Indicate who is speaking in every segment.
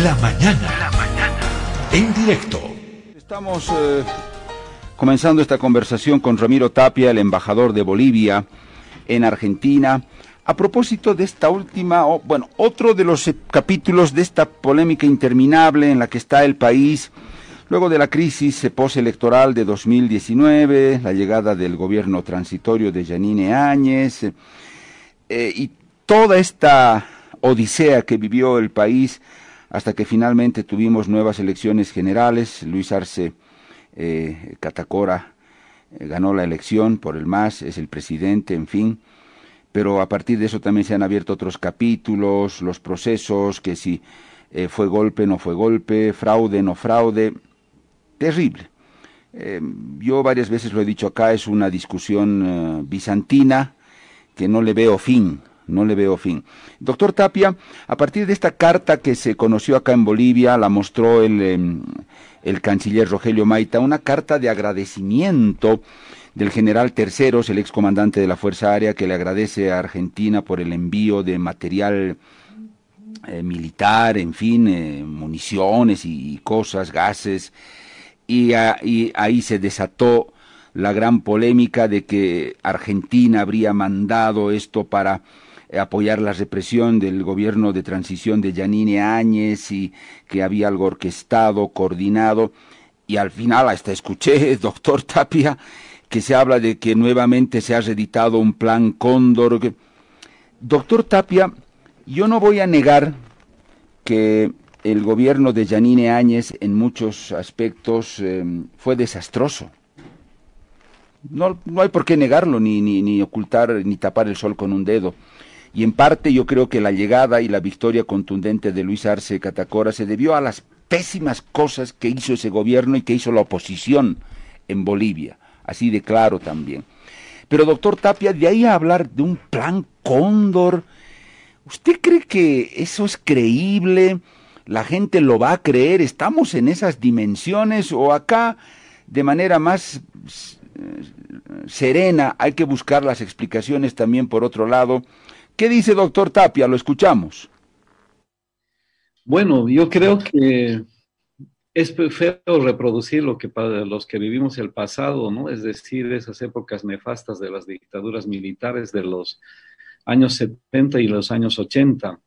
Speaker 1: La mañana. La mañana. En directo.
Speaker 2: Estamos eh, comenzando esta conversación con Ramiro Tapia, el embajador de Bolivia en Argentina. A propósito de esta última, bueno, otro de los eh, capítulos de esta polémica interminable en la que está el país, luego de la crisis postelectoral de 2019, la llegada del gobierno transitorio de Yanine Áñez eh, y toda esta odisea que vivió el país hasta que finalmente tuvimos nuevas elecciones generales. Luis Arce eh, Catacora ganó la elección por el MAS, es el presidente, en fin pero a partir de eso también se han abierto otros capítulos, los procesos, que si eh, fue golpe, no fue golpe, fraude, no fraude, terrible. Eh, yo varias veces lo he dicho acá, es una discusión eh, bizantina que no le veo fin, no le veo fin. Doctor Tapia, a partir de esta carta que se conoció acá en Bolivia, la mostró el, em, el canciller Rogelio Maita, una carta de agradecimiento del general Terceros, el excomandante de la Fuerza Aérea, que le agradece a Argentina por el envío de material eh, militar, en fin, eh, municiones y, cosas, gases, y, ahí se desató la gran polémica de que Argentina habría mandado esto para apoyar la represión del gobierno de transición de Yanine Áñez y que había algo orquestado, coordinado, y al final hasta escuché, doctor Tapia, que se habla de que nuevamente se ha reeditado un plan Cóndor. Doctor Tapia, yo no voy a negar que el gobierno de Yanine Áñez en muchos aspectos em, fue desastroso. No, no, hay por qué negarlo, ni, ni, ni ocultar, ni tapar el sol con un dedo. Y en parte yo creo que la llegada y la victoria contundente de Luis Arce Catacora se debió a las pésimas cosas que hizo ese gobierno y que hizo la oposición en Bolivia así de claro también. Pero doctor Tapia, de ahí a hablar de un plan cóndor, ¿usted cree que eso es creíble? ¿La gente lo va a creer? ¿Estamos en esas dimensiones o acá de manera más eh, serena hay que buscar las explicaciones también por otro lado? ¿Qué dice doctor Tapia? Lo escuchamos.
Speaker 3: Bueno, yo creo que es feo reproducir lo que para los que vivimos el pasado, ¿no? Es decir, esas épocas nefastas de las dictaduras militares de los años 70 y los años 80,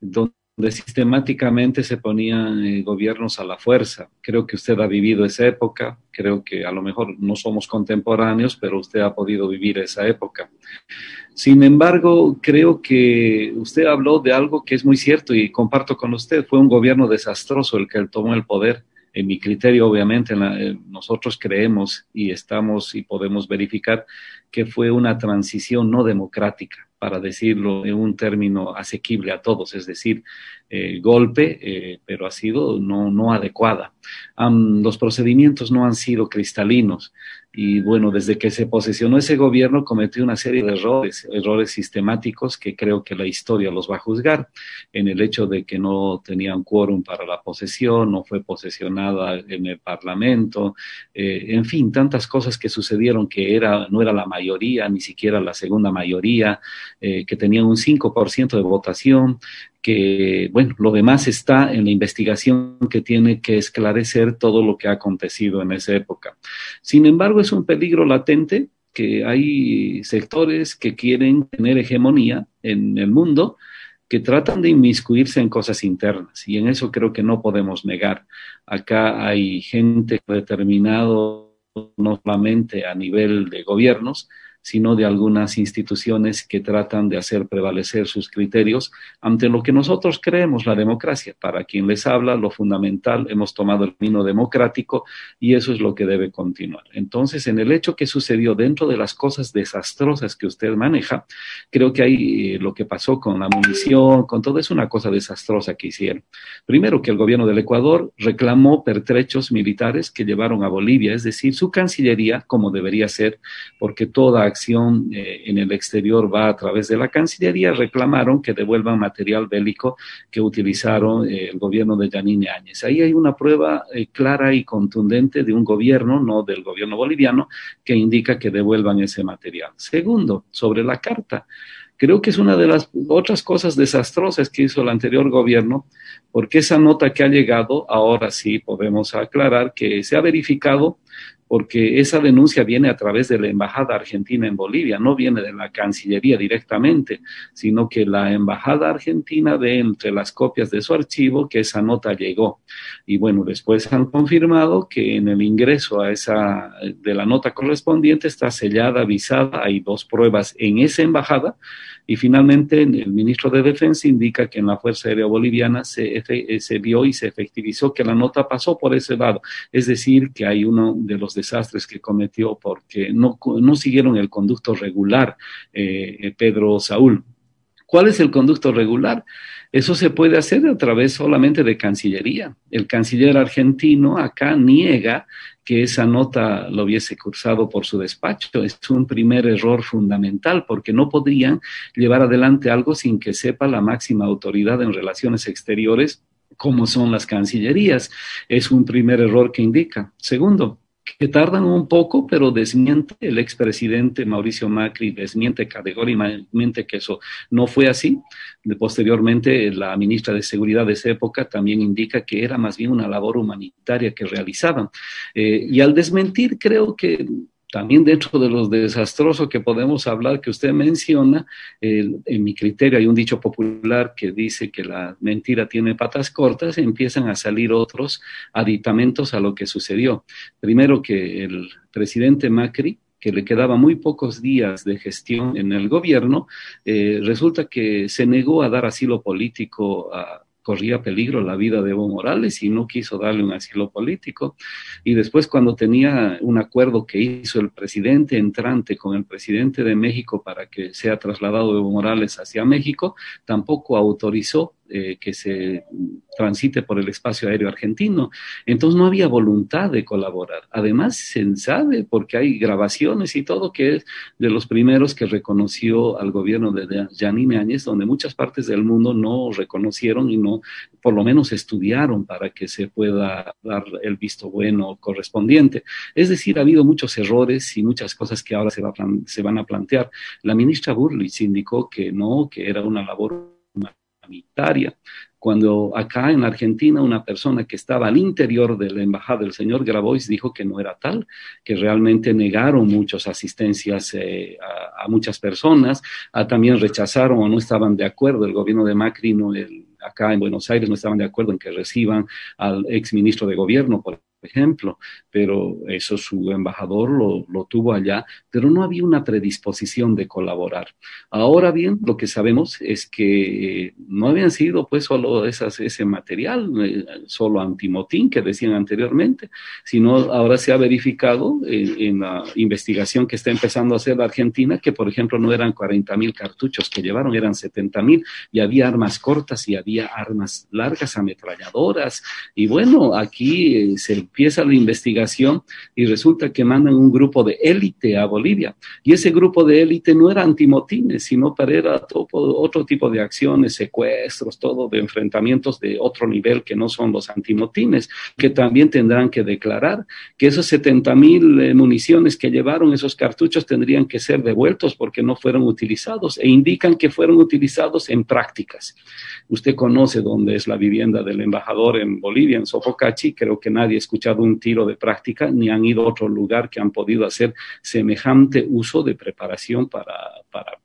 Speaker 3: donde sistemáticamente se ponían eh, gobiernos a la fuerza. Creo que usted ha vivido esa época, creo que a lo mejor no somos contemporáneos, pero usted ha podido vivir esa época. Sin embargo, creo que usted habló de algo que es muy cierto y comparto con usted. Fue un gobierno desastroso el que tomó el poder. En mi criterio, obviamente, eh, nosotros creemos y estamos y podemos verificar que fue una transición no democrática, para decirlo en un término asequible a todos, es decir, eh, golpe, eh, pero ha sido no, no adecuada. los procedimientos no han sido cristalinos y bueno, desde que se posesionó ese gobierno cometió una serie de errores, errores sistemáticos que creo que la historia los va a juzgar en el hecho de que no tenían quórum para la posesión, no fue posesionada en el Parlamento, eh, en fin, tantas cosas que sucedieron que era, no era la mayoría, ni siquiera la segunda mayoría, que tenían un 5% de votación, que, bueno, lo demás está en la investigación que tiene que esclarecer todo lo que ha acontecido en esa época. Sin embargo, es un peligro latente que hay sectores que quieren tener hegemonía en el mundo, que tratan de inmiscuirse en cosas internas y en eso creo que no podemos negar. Acá hay gente determinado no solamente a nivel de gobiernos, sino de algunas instituciones que tratan de hacer prevalecer sus criterios ante lo que nosotros creemos la democracia. Para quien les habla, lo fundamental, hemos tomado el camino democrático y eso es lo que debe continuar. Entonces, en el hecho que sucedió dentro de las cosas desastrosas que usted maneja, creo que ahí eh, lo que pasó con la munición, con todo es una cosa desastrosa que hicieron. Primero, que el gobierno del Ecuador reclamó pertrechos militares que llevaron a Bolivia, es decir, su cancillería, como debería ser, porque toda acción eh, en el exterior va a través de la Cancillería, reclamaron que devuelvan material bélico que utilizaron eh, el gobierno de Yanine Áñez. Ahí hay una prueba eh, clara y contundente de un gobierno, no del gobierno boliviano, que indica que devuelvan ese material. Segundo, sobre la carta. Creo que es una de las otras cosas desastrosas que hizo el anterior gobierno, porque esa nota que ha llegado, ahora sí podemos aclarar que se ha verificado porque esa denuncia viene a través de la Embajada Argentina en Bolivia, no viene de la Cancillería directamente, sino que la Embajada Argentina ve entre las copias de su archivo que esa nota llegó. Y bueno, después han confirmado que en el ingreso a esa, de la nota correspondiente está sellada, avisada, hay dos pruebas en esa embajada y finalmente, el ministro de Defensa indica que en la Fuerza Aérea Boliviana se, se vio y se efectivizó que la nota pasó por ese lado. Es decir, que hay uno de los desastres que cometió porque no, no siguieron el conducto regular, eh, Pedro Saúl. ¿Cuál es el conducto regular? Eso se puede hacer a través solamente de Cancillería. El canciller argentino acá niega que esa nota lo hubiese cursado por su despacho. Es un primer error fundamental porque no podrían llevar adelante algo sin que sepa la máxima autoridad en relaciones exteriores como son las cancillerías. Es un primer error que indica. Segundo, que tardan un poco, pero desmiente el expresidente Mauricio Macri, desmiente categóricamente que eso no fue así. posteriormente, la ministra de Seguridad de esa época también indica que era más bien una labor humanitaria que realizaban. Eh, y al desmentir, creo que también dentro de los desastrosos que podemos hablar que usted menciona, en mi criterio hay un dicho popular que dice que la mentira tiene patas cortas, empiezan a salir otros aditamentos a lo que sucedió. Primero que el presidente Macri, que le quedaba muy pocos días de gestión en el gobierno, eh, resulta que se negó a dar asilo político a, corría peligro la vida de Evo Morales y no quiso darle un asilo político. Y después cuando tenía un acuerdo que hizo el presidente entrante con el presidente de México para que sea trasladado Evo Morales hacia México, tampoco autorizó eh, que se transite por el espacio aéreo argentino. Entonces no había voluntad de colaborar. Además, se sabe, porque hay grabaciones y todo, que es de los primeros que reconoció al gobierno de Yanine Áñez, donde muchas partes del mundo no reconocieron y no, por lo menos estudiaron para que se pueda dar el visto bueno correspondiente. Es decir, ha habido muchos errores y muchas cosas que ahora se, va se van a plantear. La ministra Burlich indicó que no, que era una labor humanitaria. Cuando acá en Argentina una persona que estaba al interior de la embajada del señor Grabois dijo que no era tal, que realmente negaron muchas asistencias eh, a, muchas personas, también rechazaron o no estaban de acuerdo el gobierno de Macri, no, acá en Buenos Aires no estaban de acuerdo en que reciban al ex ministro de gobierno, ejemplo, pero eso su embajador lo, tuvo allá, pero no había una predisposición de colaborar. Ahora bien, lo que sabemos es que no habían sido pues solo esas, ese material, eh, solo antimotín que decían anteriormente, sino ahora se ha verificado en, la investigación que está empezando a hacer la Argentina que, por ejemplo, no eran 40 mil cartuchos que llevaron, eran 70 mil y había armas cortas y había armas largas, ametralladoras. Y bueno, aquí eh, se empieza la investigación y resulta que mandan un grupo de élite a Bolivia. Y ese grupo de élite no era antimotines, sino para era otro tipo de acciones, secuestros, todo de enfrentamientos de otro nivel que no son los antimotines, que también tendrán que declarar que esos 70 mil eh, municiones que llevaron esos cartuchos tendrían que ser devueltos porque no fueron utilizados e indican que fueron utilizados en prácticas. Usted conoce dónde es la vivienda del embajador en Bolivia, en Sopocachi, creo que nadie escucha un tiro de práctica ni han ido a otro lugar que han podido hacer semejante uso de preparación para, para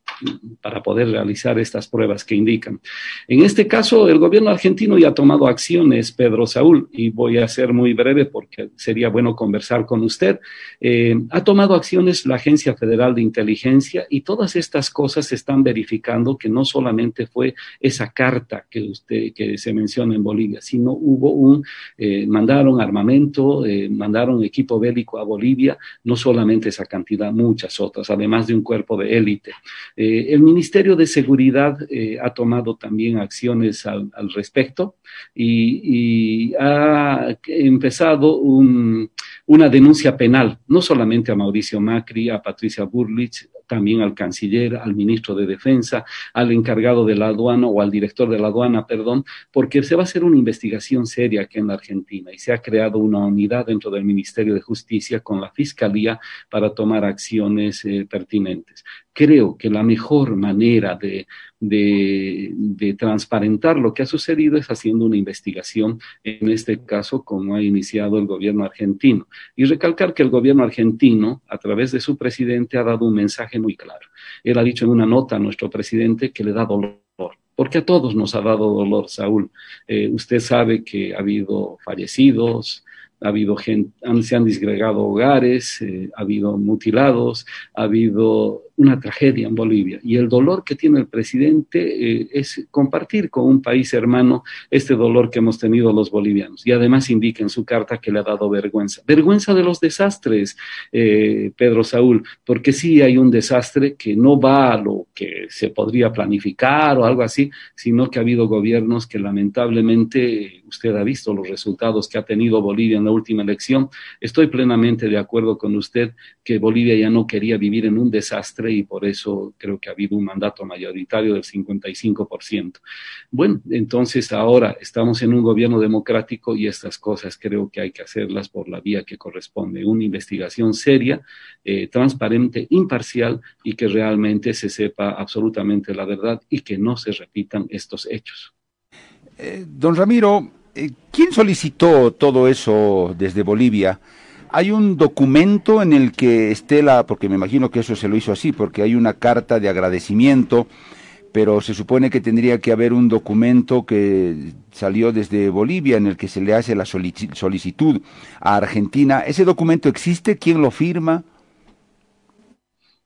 Speaker 3: para poder realizar estas pruebas que indican. En este caso, el gobierno argentino ya ha tomado acciones, Pedro Saúl, y voy a ser muy breve porque sería bueno conversar con usted. Eh, ha tomado acciones la Agencia Federal de Inteligencia y todas estas cosas se están verificando que no solamente fue esa carta que usted que se menciona en Bolivia, sino hubo un eh, mandaron armamento, eh, mandaron equipo bélico a Bolivia, no solamente esa cantidad, muchas otras, además de un cuerpo de élite. El Ministerio de Seguridad eh, ha tomado también acciones al, respecto y, ha empezado una denuncia penal, no solamente a Mauricio Macri, a Patricia Burlich, también al canciller, al ministro de Defensa, al encargado de la aduana o al director de la aduana, perdón, porque se va a hacer una investigación seria aquí en la Argentina y se ha creado una unidad dentro del Ministerio de Justicia con la Fiscalía para tomar acciones eh, pertinentes. Creo que la mejor manera de, de, transparentar lo que ha sucedido es haciendo una investigación, en este caso, como ha iniciado el gobierno argentino. Y recalcar que el gobierno argentino, a través de su presidente, ha dado un mensaje muy claro. Él ha dicho en una nota a nuestro presidente que le da dolor porque a todos nos ha dado dolor, Saúl. Eh, usted sabe que ha habido fallecidos, ha habido gente, se han disgregado hogares, eh, ha habido mutilados, ha habido una tragedia en Bolivia. Y el dolor que tiene el presidente eh, es compartir con un país hermano este dolor que hemos tenido los bolivianos. Y además indica en su carta que le ha dado vergüenza. Vergüenza de los desastres, eh, Pedro Saúl, porque sí hay un desastre que no va a lo que se podría planificar o algo así, sino que ha habido gobiernos que lamentablemente usted ha visto los resultados que ha tenido Bolivia en la última elección. Estoy plenamente de acuerdo con usted que Bolivia ya no quería vivir en un desastre y por eso creo que ha habido un mandato mayoritario del 55%. Bueno, entonces ahora estamos en un gobierno democrático y estas cosas creo que hay que hacerlas por la vía que corresponde, una investigación seria, eh, transparente, imparcial y que realmente se sepa absolutamente la verdad y que no se repitan estos hechos.
Speaker 2: Eh, don Ramiro, eh, ¿quién solicitó todo eso desde Bolivia? Hay un documento en el que Estela, porque me imagino que eso se lo hizo así, porque hay una carta de agradecimiento, pero se supone que tendría que haber un documento que salió desde Bolivia en el que se le hace la solicitud a Argentina. ¿Ese documento existe? ¿Quién lo firma?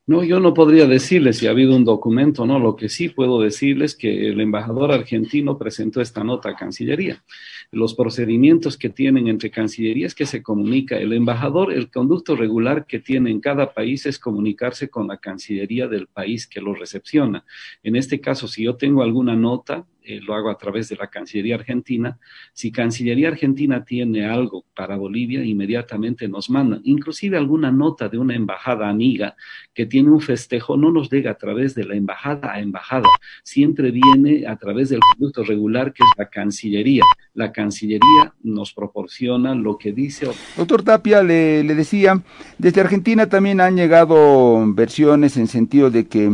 Speaker 3: No, yo no podría decirles si ha habido un documento no. Lo que sí puedo decirles es que el embajador argentino presentó esta nota a Cancillería. Los procedimientos que tienen entre Cancillerías que se comunica. El embajador, el conducto regular que tiene en cada país es comunicarse con la Cancillería del país que lo recepciona. En este caso, si yo tengo alguna nota, eh, lo hago a través de la Cancillería Argentina. Si Cancillería Argentina tiene algo para Bolivia, inmediatamente nos mandan. Inclusive alguna nota de una embajada amiga que tiene un festejo no nos llega a través de la embajada a embajada, siempre viene a través del conducto regular que es la Cancillería. La Cancillería nos proporciona lo que dice.
Speaker 2: Doctor Tapia, le, le decía, desde Argentina también han llegado versiones en sentido de que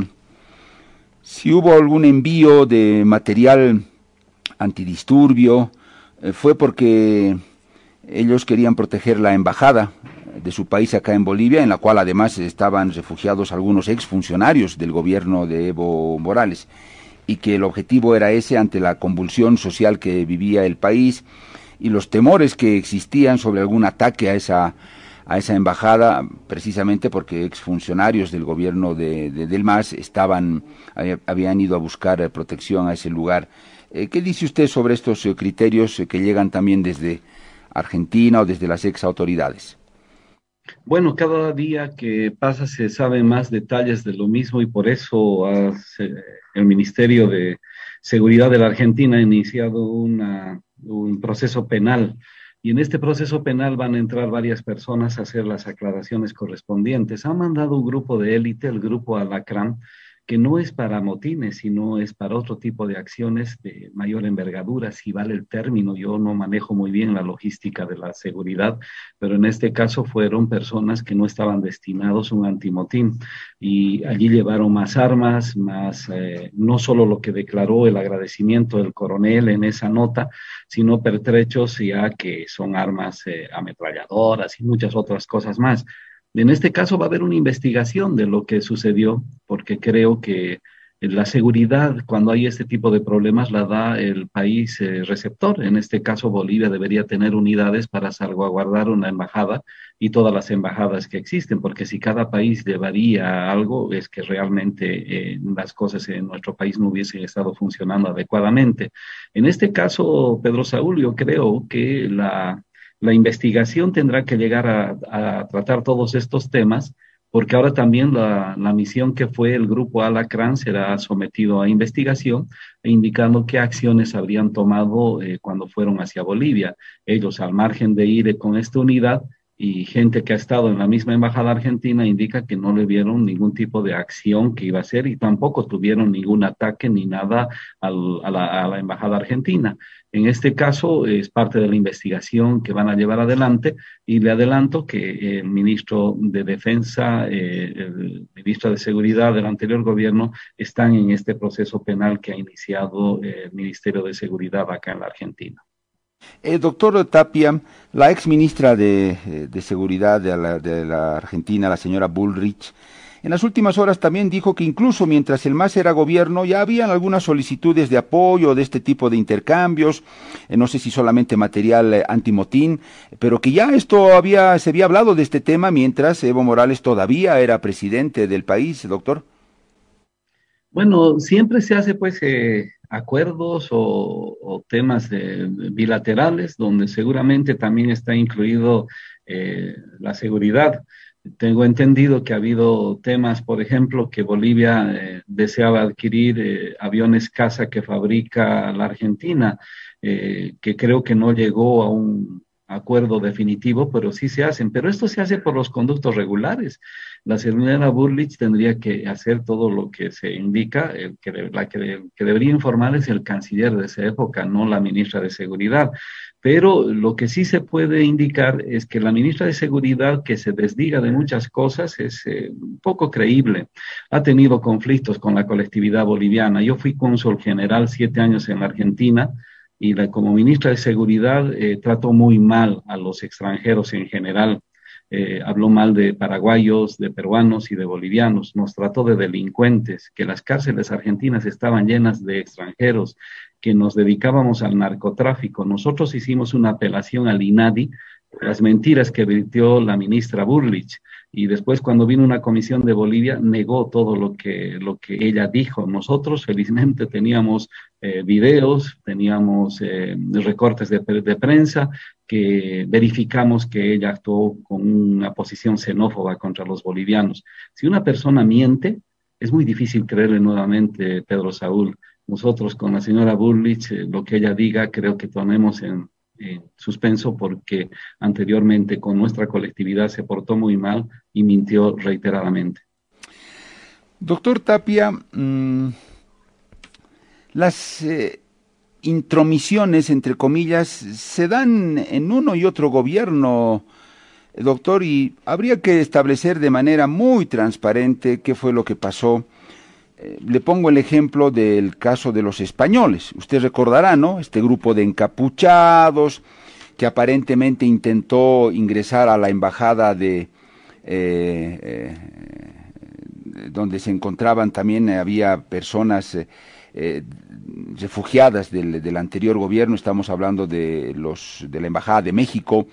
Speaker 2: si hubo algún envío de material antidisturbio, eh, fue porque ellos querían proteger la embajada de su país acá en Bolivia, en la cual además estaban refugiados algunos exfuncionarios del gobierno de Evo Morales, y que el objetivo era ese ante la convulsión social que vivía el país y los temores que existían sobre algún ataque a esa a esa embajada precisamente porque exfuncionarios del gobierno de, del MAS estaban, habían ido a buscar protección a ese lugar. Eh, ¿Qué dice usted sobre estos eh, criterios que llegan también desde Argentina o desde las ex autoridades?
Speaker 3: Bueno, cada día que pasa se saben más detalles de lo mismo y por eso el Ministerio de Seguridad de la Argentina ha iniciado una, un proceso penal y en este proceso penal van a entrar varias personas a hacer las aclaraciones correspondientes. Ha mandado un grupo de élite, el grupo Alacrán, que no es para motines, sino es para otro tipo de acciones de mayor envergadura, si vale el término. Yo no manejo muy bien la logística de la seguridad, pero en este caso fueron personas que no estaban destinados a un antimotín y allí llevaron más armas, más eh, no solo lo que declaró el agradecimiento del coronel en esa nota, sino pertrechos ya que son armas eh, ametralladoras y muchas otras cosas más. En este caso va a haber una investigación de lo que sucedió, porque creo que la seguridad, cuando hay este tipo de problemas, la da el país eh, receptor. En este caso, Bolivia debería tener unidades para salvaguardar una embajada y todas las embajadas que existen, porque si cada país llevaría algo, es que realmente eh, las cosas en nuestro país no hubiesen estado funcionando adecuadamente. En este caso, Pedro Saúl, yo creo que la, la investigación tendrá que llegar a, tratar todos estos temas, porque ahora también la, misión que fue el grupo Alacrán será sometido a investigación, indicando qué acciones habrían tomado eh, cuando fueron hacia Bolivia. Ellos, al margen de ir con esta unidad, y gente que ha estado en la misma embajada argentina indica que no le vieron ningún tipo de acción que iba a hacer y tampoco tuvieron ningún ataque ni nada a, la, embajada argentina. En este caso es parte de la investigación que van a llevar adelante y le adelanto que el ministro de Defensa, eh, el ministro de Seguridad del anterior gobierno están en este proceso penal que ha iniciado el Ministerio de Seguridad acá en la Argentina.
Speaker 2: El doctor Tapia, la ex ministra de, eh, Seguridad de la, Argentina, la señora Bullrich, en las últimas horas también dijo que incluso mientras el MAS era gobierno ya habían algunas solicitudes de apoyo de este tipo de intercambios, eh, no sé si solamente material eh, antimotín, pero que ya esto había, se había hablado de este tema mientras Evo Morales todavía era presidente del país, doctor.
Speaker 3: Bueno, siempre se hace pues acuerdos o, temas bilaterales donde seguramente también está incluido eh, la seguridad. Tengo entendido que ha habido temas, por ejemplo, que Bolivia eh, deseaba adquirir eh, aviones casa que fabrica la Argentina, que creo que no llegó a un acuerdo definitivo, pero sí se hacen. Pero esto se hace por los conductos regulares la señora Burlich tendría que hacer todo lo que se indica, el que, la que, debería informar es el canciller de esa época, no la ministra de Seguridad. Pero lo que sí se puede indicar es que la ministra de Seguridad, que se desdiga de muchas cosas, es eh, poco creíble. Ha tenido conflictos con la colectividad boliviana. Yo fui cónsul general siete años en la Argentina y como ministra de Seguridad eh, trató muy mal a los extranjeros en general eh, habló mal de paraguayos, de peruanos y de bolivianos, nos trató de delincuentes, que las cárceles argentinas estaban llenas de extranjeros, que nos dedicábamos al narcotráfico. Nosotros hicimos una apelación al INADI, las mentiras que vertió la ministra Burlich y después cuando vino una comisión de Bolivia negó todo lo que, lo que ella dijo. Nosotros felizmente teníamos eh, videos, teníamos eh, recortes de, prensa que verificamos que ella actuó con una posición xenófoba contra los bolivianos. Si una persona miente, es muy difícil creerle nuevamente, Pedro Saúl. Nosotros con la señora Burlich, eh, lo que ella diga, creo que tenemos en, suspenso porque anteriormente con nuestra colectividad se portó muy mal y mintió reiteradamente.
Speaker 2: Doctor Tapia, mm, las eh, intromisiones, entre comillas, se dan en uno y otro gobierno, doctor, y habría que establecer de manera muy transparente qué fue lo que pasó le pongo el ejemplo del caso de los españoles. Usted recordará, ¿no? Este grupo de encapuchados que aparentemente intentó ingresar a la embajada de... Eh, eh, donde se encontraban también había personas eh, refugiadas del, del, anterior gobierno, estamos hablando de los de la embajada de México,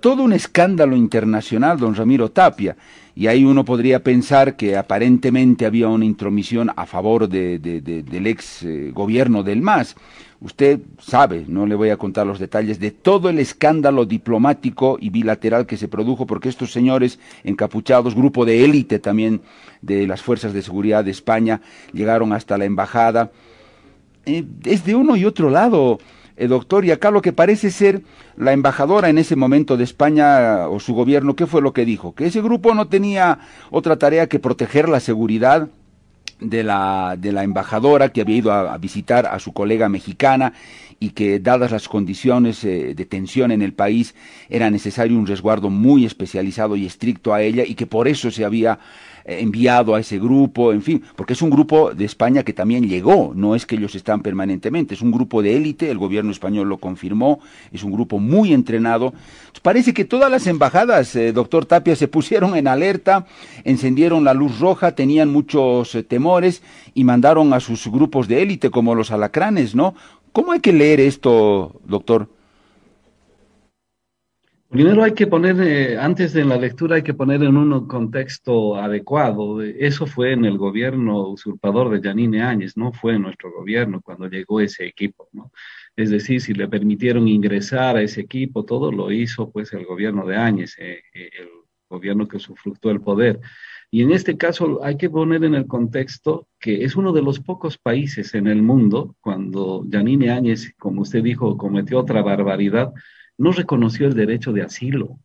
Speaker 2: todo un escándalo internacional, don Ramiro Tapia y ahí uno podría pensar que aparentemente había una intromisión a favor de, del ex eh, gobierno del MAS. Usted sabe, no le voy a contar los detalles de todo el escándalo diplomático y bilateral que se produjo porque estos señores encapuchados, grupo de élite también de las fuerzas de seguridad de España, llegaron hasta la embajada. Eh, es de uno y otro lado eh, doctor, y acá lo que parece ser la embajadora en ese momento de España o su gobierno, ¿qué fue lo que dijo? Que ese grupo no tenía otra tarea que proteger la seguridad de la, de la embajadora que había ido a, visitar a su colega mexicana y que dadas las condiciones eh, de tensión en el país era necesario un resguardo muy especializado y estricto a ella y que por eso se había enviado a ese grupo, en fin, porque es un grupo de España que también llegó, no es que ellos están permanentemente, es un grupo de élite, el gobierno español lo confirmó, es un grupo muy entrenado. Parece que todas las embajadas, eh, doctor Tapia, se pusieron en alerta, encendieron la luz roja, tenían muchos eh, temores y mandaron a sus grupos de élite como los alacranes, ¿no? ¿Cómo hay que leer esto, doctor?
Speaker 3: Primero hay que poner, eh, antes de la lectura hay que poner en un contexto adecuado. Eso fue en el gobierno usurpador de Yanine Áñez, no fue en nuestro gobierno cuando llegó ese equipo, ¿no? Es decir, si le permitieron ingresar a ese equipo, todo lo hizo pues el gobierno de Áñez, eh, eh, el gobierno que sufructó el poder. Y en este caso hay que poner en el contexto que es uno de los pocos países en el mundo cuando Yanine Áñez, como usted dijo, cometió otra barbaridad, no reconoció el derecho de asilo.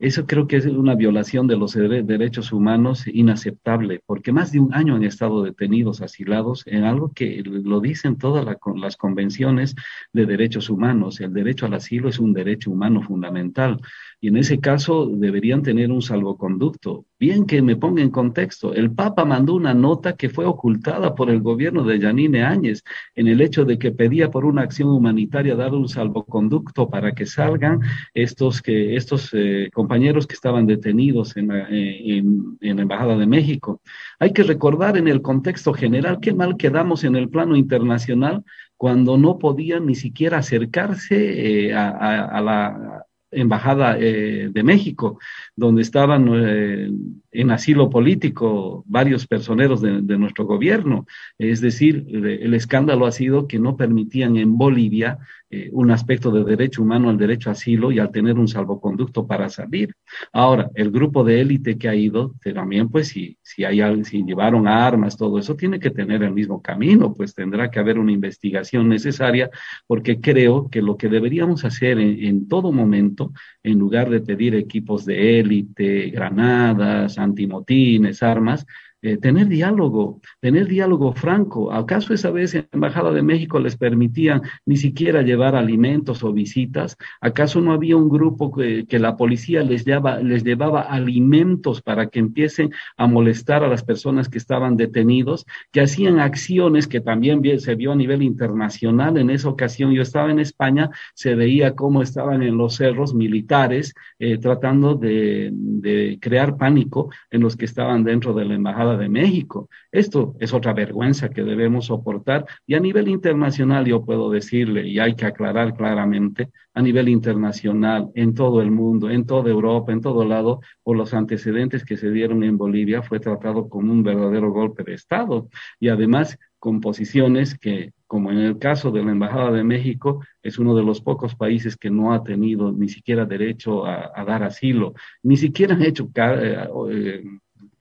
Speaker 3: Eso creo que es una violación de los derechos humanos inaceptable, porque más de un año han estado detenidos, asilados, en algo que lo dicen todas las convenciones de derechos humanos. El derecho al asilo es un derecho humano fundamental y en ese caso deberían tener un salvoconducto. Bien que me ponga en contexto, el Papa mandó una nota que fue ocultada por el gobierno de Yanine Áñez en el hecho de que pedía por una acción humanitaria dar un salvoconducto para que salgan estos, que, estos eh, compañeros que estaban detenidos en la, eh, en, Embajada de México. Hay que recordar en el contexto general qué mal quedamos en el plano internacional cuando no podían ni siquiera acercarse eh, a, la Embajada eh, de México, donde estaban eh, en asilo político varios personeros de, nuestro gobierno. Es decir, el escándalo ha sido que no permitían en Bolivia eh, un aspecto de derecho humano al derecho a asilo y al tener un salvoconducto para salir. Ahora, el grupo de élite que ha ido, también pues si, si, hay, si llevaron armas, todo eso tiene que tener el mismo camino, pues tendrá que haber una investigación necesaria porque creo que lo que deberíamos hacer en todo momento, en lugar de pedir equipos de élite, granadas, antimotines, armas, eh, tener diálogo, tener diálogo franco. ¿Acaso esa vez en la Embajada de México les permitían ni siquiera llevar alimentos o visitas? ¿Acaso no había un grupo que, la policía les, les llevaba alimentos para que empiecen a molestar a las personas que estaban detenidos, que hacían acciones que también se vio a nivel internacional? En esa ocasión yo estaba en España, se veía cómo estaban en los cerros militares eh, tratando de crear pánico en los que estaban dentro de la Embajada de México. Esto es otra vergüenza que debemos soportar y a nivel internacional yo puedo decirle, y hay que aclarar claramente, a nivel internacional, en todo el mundo, en toda Europa, en todo lado, por los antecedentes que se dieron en Bolivia, fue tratado como un verdadero golpe de Estado y además con posiciones que, como en el caso de la Embajada de México, es uno de los pocos países que no ha tenido ni siquiera derecho a, dar asilo, ni siquiera han hecho eh, eh,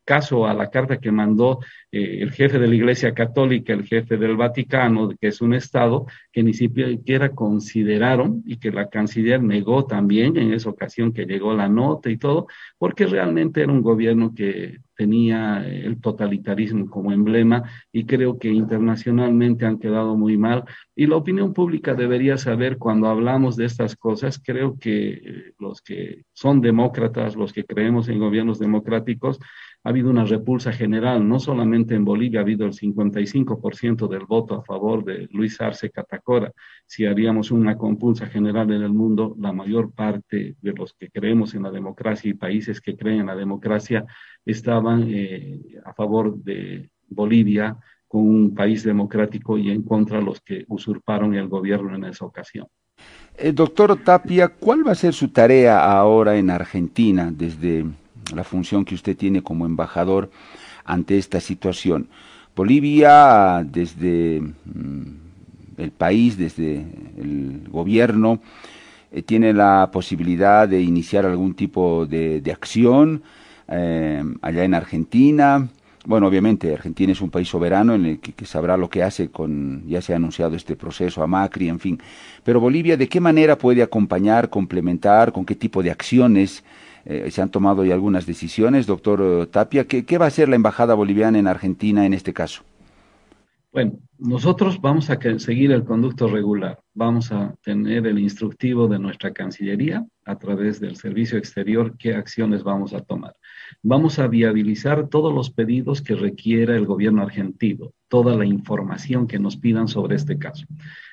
Speaker 3: caso a la carta que mandó eh, el jefe de la Iglesia Católica, el jefe del Vaticano, que es un Estado que ni siquiera consideraron y que la canciller negó también en esa ocasión que llegó la nota y todo, porque realmente era un gobierno que tenía el totalitarismo como emblema y creo que internacionalmente han quedado muy mal. Y la opinión pública debería saber cuando hablamos de estas cosas, creo que eh, los que son demócratas, los que creemos en gobiernos democráticos, ha habido una repulsa general, no solamente en Bolivia ha habido el 55% del voto a favor de Luis Arce Catacora. Si haríamos una compulsa general en el mundo, la mayor parte de los que creemos en la democracia y países que creen en la democracia estaban eh, a favor de Bolivia como un país democrático y en contra de los que usurparon el gobierno en esa ocasión.
Speaker 2: Eh, doctor Tapia, ¿cuál va a ser su tarea ahora en Argentina desde la función que usted tiene como embajador ante esta situación. Bolivia, desde mm, el país, desde el gobierno, eh, tiene la posibilidad de iniciar algún tipo de, acción eh, allá en Argentina. Bueno, obviamente Argentina es un país soberano en el que, que, sabrá lo que hace con, ya se ha anunciado este proceso a Macri, en fin. Pero Bolivia, ¿de qué manera puede acompañar, complementar, con qué tipo de acciones eh, se han tomado ya algunas decisiones. Doctor eh, Tapia, ¿qué, ¿qué, va a hacer la Embajada Boliviana en Argentina en este caso?
Speaker 3: Bueno, nosotros vamos a seguir el conducto regular. Vamos a tener el instructivo de nuestra Cancillería a través del Servicio Exterior qué acciones vamos a tomar. Vamos a viabilizar todos los pedidos que requiera el gobierno argentino, toda la información que nos pidan sobre este caso.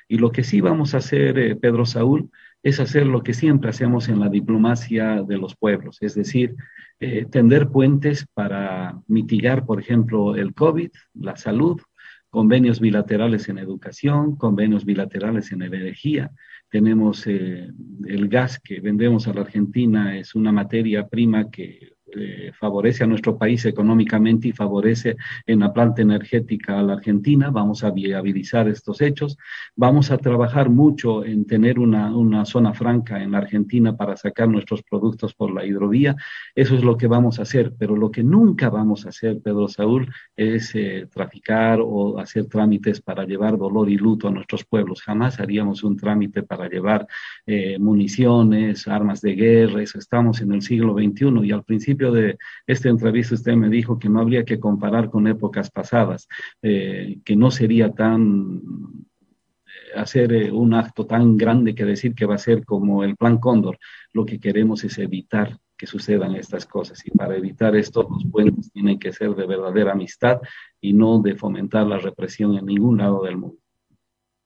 Speaker 3: Y lo que sí vamos a hacer, eh, Pedro Saúl, es hacer lo que siempre hacemos en la diplomacia de los pueblos, es decir, eh, tender puentes para mitigar, por ejemplo, el COVID, la salud, convenios bilaterales en educación, convenios bilaterales en energía. Tenemos eh, el gas que vendemos a la Argentina, es una materia prima que eh, favorece a nuestro país económicamente y favorece en la planta energética a la Argentina. Vamos a viabilizar estos hechos. Vamos a trabajar mucho en tener una, una zona franca en la Argentina para sacar nuestros productos por la hidrovía. Eso es lo que vamos a hacer, pero lo que nunca vamos a hacer, Pedro Saúl, es eh, traficar o hacer trámites para llevar dolor y luto a nuestros pueblos. Jamás haríamos un trámite para llevar eh, municiones, armas de guerra. Eso estamos en el siglo XXI y al principio de esta entrevista usted me dijo que no habría que comparar con épocas pasadas, eh, que no sería tan hacer un acto tan grande que decir que va a ser como el plan Cóndor. Lo que queremos es evitar que sucedan estas cosas. Y para evitar esto, los puentes tienen que ser de verdadera amistad y no de fomentar la represión en ningún lado del mundo.
Speaker 2: En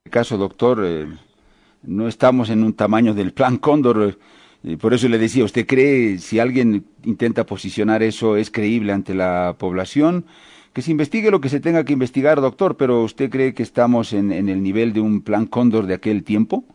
Speaker 2: este caso, doctor, eh, no estamos en un tamaño del plan Cóndor. Eh, por eso le decía, ¿usted cree si alguien intenta posicionar eso es creíble ante la población? Que se investigue lo que se tenga que investigar, doctor, pero ¿usted cree que estamos en, en el nivel de un plan Cóndor de aquel tiempo?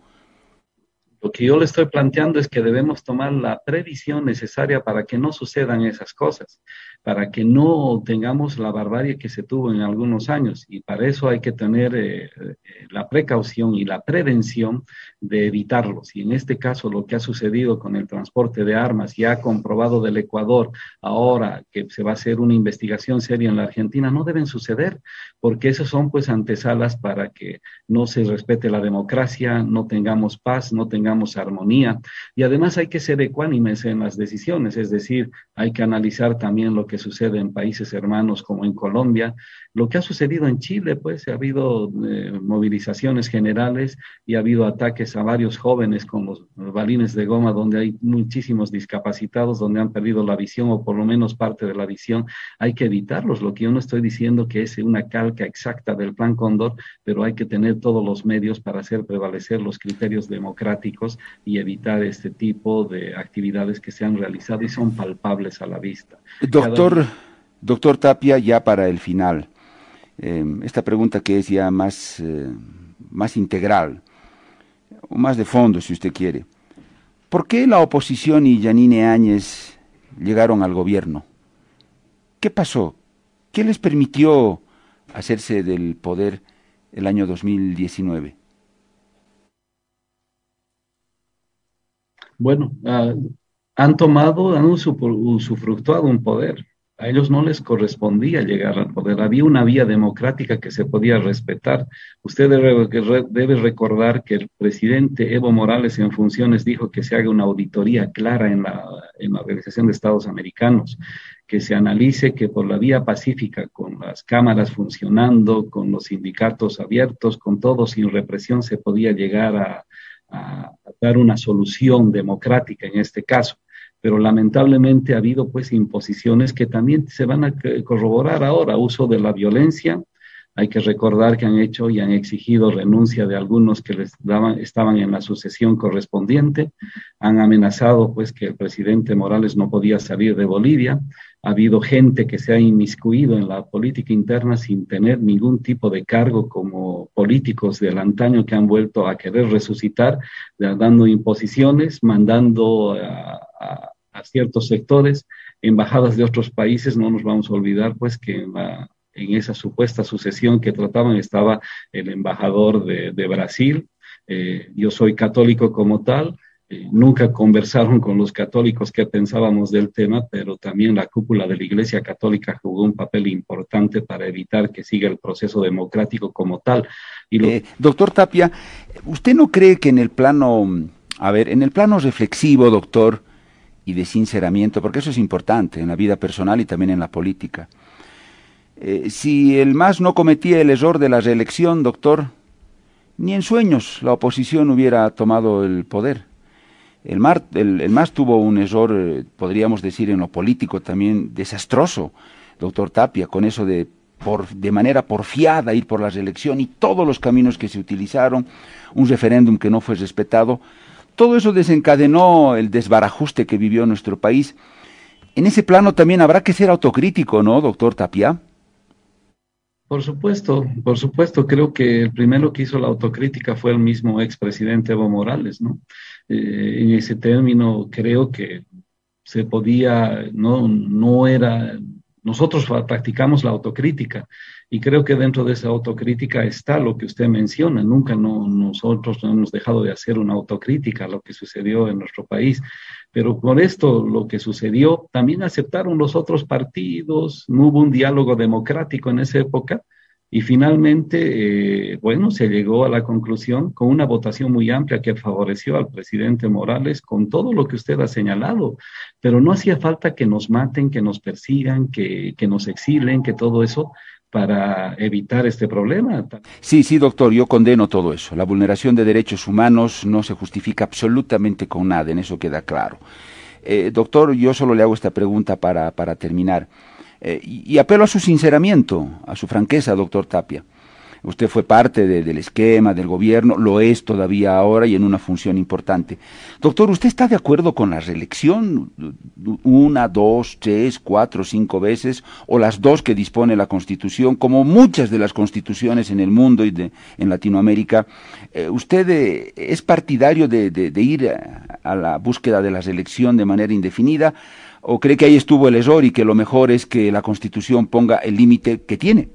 Speaker 3: Lo que yo le estoy planteando es que debemos tomar la previsión necesaria para que no sucedan esas cosas para que no tengamos la barbarie que se tuvo en algunos años. Y para eso hay que tener eh, eh, la precaución y la prevención de evitarlos. Y en este caso, lo que ha sucedido con el transporte de armas, ya comprobado del Ecuador ahora que se va a hacer una investigación seria en la Argentina, no deben suceder, porque esos son pues antesalas para que no se respete la democracia, no tengamos paz, no tengamos armonía. Y además hay que ser ecuánimes en las decisiones, es decir, hay que analizar también lo que sucede en países hermanos como en Colombia, lo que ha sucedido en Chile, pues ha habido eh, movilizaciones generales y ha habido ataques a varios jóvenes con los balines de goma, donde hay muchísimos discapacitados, donde han perdido la visión o por lo menos parte de la visión. Hay que evitarlos. Lo que yo no estoy diciendo que es una calca exacta del Plan Cóndor, pero hay que tener todos los medios para hacer prevalecer los criterios democráticos y evitar este tipo de actividades que se han realizado y son palpables a la vista.
Speaker 2: Doctor, doctor Tapia, ya para el final. Em, esta pregunta que es ya más, eh, más integral, o más de fondo si usted quiere. ¿Por qué la oposición y Yanine Áñez llegaron al gobierno? ¿Qué pasó? ¿Qué les permitió hacerse del poder el año 2019?
Speaker 3: Bueno, ah, han tomado, han usufructuado un poder a ellos no les correspondía llegar al poder. Había una vía democrática que se podía respetar. Usted debe, recordar que el presidente Evo Morales en funciones dijo que se haga una auditoría clara en la, en la Organización de Estados Americanos, que se analice que por la vía pacífica, con las cámaras funcionando, con los sindicatos abiertos, con todo sin represión, se podía llegar a, a dar una solución democrática en este caso pero lamentablemente ha habido pues imposiciones que también se van a corroborar ahora, uso de la violencia. Hay que recordar que han hecho y han exigido renuncia de algunos que les daban, estaban en la sucesión correspondiente. Han amenazado pues que el presidente Morales no podía salir de Bolivia. Ha habido gente que se ha inmiscuido en la política interna sin tener ningún tipo de cargo como políticos del antaño que han vuelto a querer resucitar, dando imposiciones, mandando a, a, ciertos sectores, embajadas de otros países, no nos vamos a olvidar pues que en, en esa supuesta sucesión que trataban estaba el embajador de, Brasil, eh, yo soy católico como tal, eh, nunca conversaron con los católicos que pensábamos del tema, pero también la cúpula de la Iglesia Católica jugó un papel importante para evitar que siga el proceso democrático como tal.
Speaker 2: Y eh, doctor Tapia, ¿usted no cree que en el plano, a ver, en el plano reflexivo, doctor, y de sinceramiento, porque eso es importante en la vida personal y también en la política. Eh, si el MAS no cometía el error de la reelección, doctor, ni en sueños la oposición hubiera tomado el poder. El, Mar, MAS tuvo un error, eh, podríamos decir, en lo político también desastroso, doctor Tapia, con eso de, por, de manera porfiada ir por la reelección y todos los caminos que se utilizaron, un referéndum que no fue respetado. Todo eso desencadenó el desbarajuste que vivió nuestro país. En ese plano también habrá que ser autocrítico, ¿no, doctor Tapia?
Speaker 3: Por supuesto, por supuesto, creo que el primero que hizo la autocrítica fue el mismo expresidente Evo Morales, ¿no? Eh, en ese término creo que se podía, no, no era, nosotros practicamos la autocrítica y creo que dentro de esa autocrítica está lo que usted menciona. Nunca no, nosotros no hemos dejado de hacer una autocrítica a lo que sucedió en nuestro país. Pero por esto, lo que sucedió, también aceptaron los otros partidos, no hubo un diálogo democrático en esa época. Y finalmente, eh, bueno, se llegó a la conclusión con una votación muy amplia que favoreció al presidente Morales con todo lo que usted ha señalado. Pero no hacía falta que nos maten, que nos persigan, que, que nos exilen, que todo eso para evitar este problema.
Speaker 2: Sí, sí, doctor, yo condeno todo eso. La vulneración de derechos humanos no se justifica absolutamente con nada, en eso queda claro. Eh, doctor, yo solo le hago esta pregunta para, para terminar. Eh, y, apelo a su sinceramiento, a su franqueza, doctor Tapia. Usted fue parte del esquema, del gobierno, lo es todavía ahora y en una función importante. Doctor, ¿usted está de acuerdo con la reelección? Una, dos, tres, cuatro, cinco veces, o las dos que dispone la Constitución, como muchas de las constituciones en el mundo y de, en Latinoamérica. Eh, ¿Usted eh, es partidario de, de ir a, a la búsqueda de la reelección de manera indefinida? ¿O cree que ahí estuvo el error y que lo mejor es que la Constitución ponga el límite que tiene?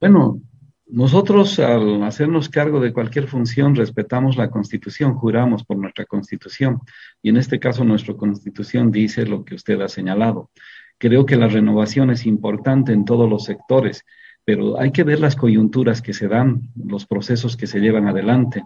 Speaker 3: Bueno, nosotros al hacernos cargo de cualquier función respetamos la Constitución, juramos por nuestra Constitución y en este caso nuestra Constitución dice lo que usted ha señalado. Creo que la renovación es importante en todos los sectores, pero hay que ver las coyunturas que se dan, los procesos que se llevan adelante.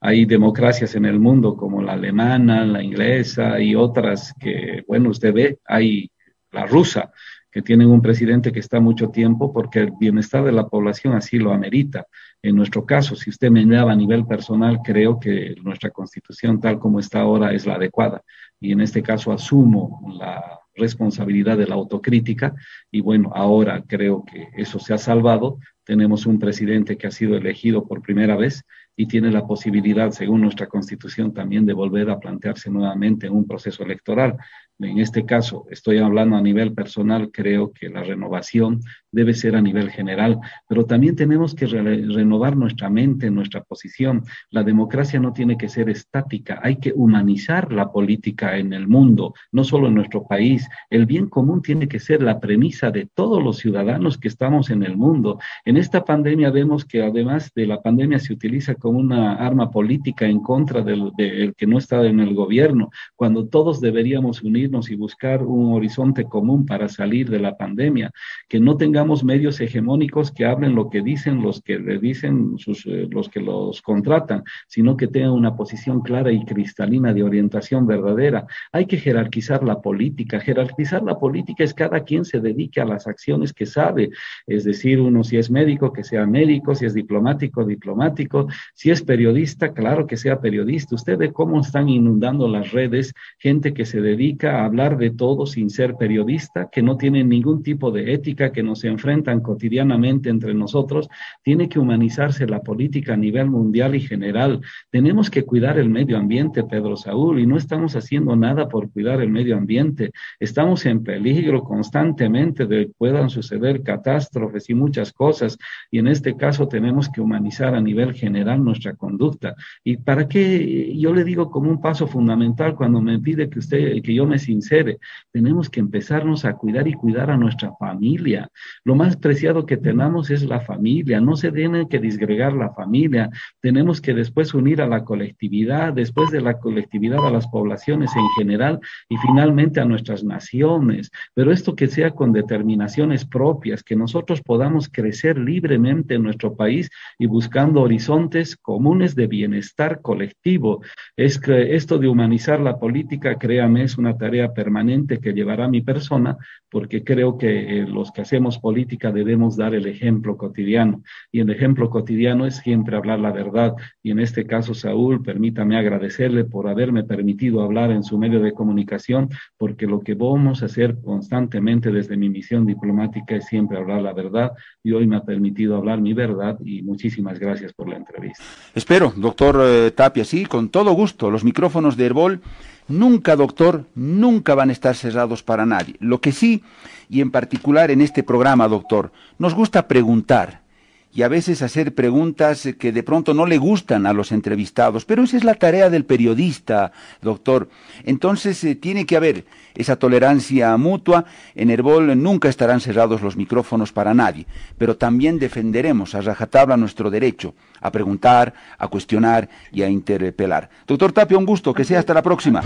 Speaker 3: Hay democracias en el mundo como la alemana, la inglesa y otras que, bueno, usted ve, hay la rusa, que tienen un presidente que está mucho tiempo porque el bienestar de la población así lo amerita. En nuestro caso, si usted me daba a nivel personal, creo que nuestra constitución tal como está ahora es la adecuada. Y en este caso asumo la responsabilidad de la autocrítica y bueno, ahora creo que eso se ha salvado. Tenemos un presidente que ha sido elegido por primera vez y tiene la posibilidad, según nuestra constitución, también de volver a plantearse nuevamente en un proceso electoral en este caso estoy hablando a nivel personal, creo que la renovación debe ser a nivel general, pero también tenemos que renovar nuestra mente, nuestra posición. La democracia no tiene que ser estática, hay que humanizar la política en el mundo, no solo en nuestro país. El bien común tiene que ser la premisa de todos los ciudadanos que estamos en el mundo. En esta pandemia vemos que además de la pandemia se utiliza como una arma política en contra del, que no está en el gobierno, cuando todos deberíamos y buscar un horizonte común para salir de la pandemia, que no tenga medios hegemónicos que hablen lo que dicen los que le dicen sus, eh, los que los contratan, sino que tengan una posición clara y cristalina de orientación verdadera. Hay que jerarquizar la política. Jerarquizar la política es cada quien se dedique a las acciones que sabe. Es decir, uno si es médico, que sea médico, si es diplomático, diplomático, si es periodista, claro que sea periodista. Usted ve cómo están inundando las redes gente que se dedica hablar de todo sin ser periodista, que no tiene ningún tipo de ética, que no se enfrentan cotidianamente entre nosotros, tiene que humanizarse la política a nivel mundial y general. Tenemos que cuidar el medio ambiente, Pedro Saúl, y no estamos haciendo nada por cuidar el medio ambiente. Estamos en peligro constantemente de que puedan suceder catástrofes y muchas cosas, y en este caso tenemos que humanizar a nivel general nuestra conducta. ¿Y para qué? Yo le digo como un paso fundamental cuando me pide que usted, que yo me sincere, tenemos que empezarnos a cuidar y cuidar a nuestra familia. Lo más preciado que tenemos es la familia, no se tiene que disgregar la familia, tenemos que después unir a la colectividad, después de la colectividad a las poblaciones en general y finalmente a nuestras naciones, pero esto que sea con determinaciones propias, que nosotros podamos crecer libremente en nuestro país y buscando horizontes comunes de bienestar colectivo. Es que esto de humanizar la política, créame, es una tarea permanente que llevará mi persona, porque creo que eh, los que hacemos política debemos dar el ejemplo cotidiano. Y el ejemplo cotidiano es siempre hablar la verdad. Y en este caso, Saúl, permítame agradecerle por haberme permitido hablar en su medio de comunicación, porque lo que vamos a hacer constantemente desde mi misión diplomática es siempre hablar la verdad. Y hoy me ha permitido hablar mi verdad y muchísimas gracias por la entrevista.
Speaker 2: Espero, doctor eh, Tapia, sí, con todo gusto. Los micrófonos de Herbol Nunca, doctor, nunca van a estar cerrados para nadie. Lo que sí, y en particular en este programa, doctor, nos gusta preguntar, y a veces hacer preguntas que de pronto no le gustan a los entrevistados, pero esa es la tarea del periodista, doctor. Entonces eh, tiene que haber esa tolerancia mutua. En Herbol nunca estarán cerrados los micrófonos para nadie, pero también defenderemos a rajatabla nuestro derecho a preguntar, a cuestionar y a interpelar. Doctor Tapia, un gusto, que sea hasta la próxima.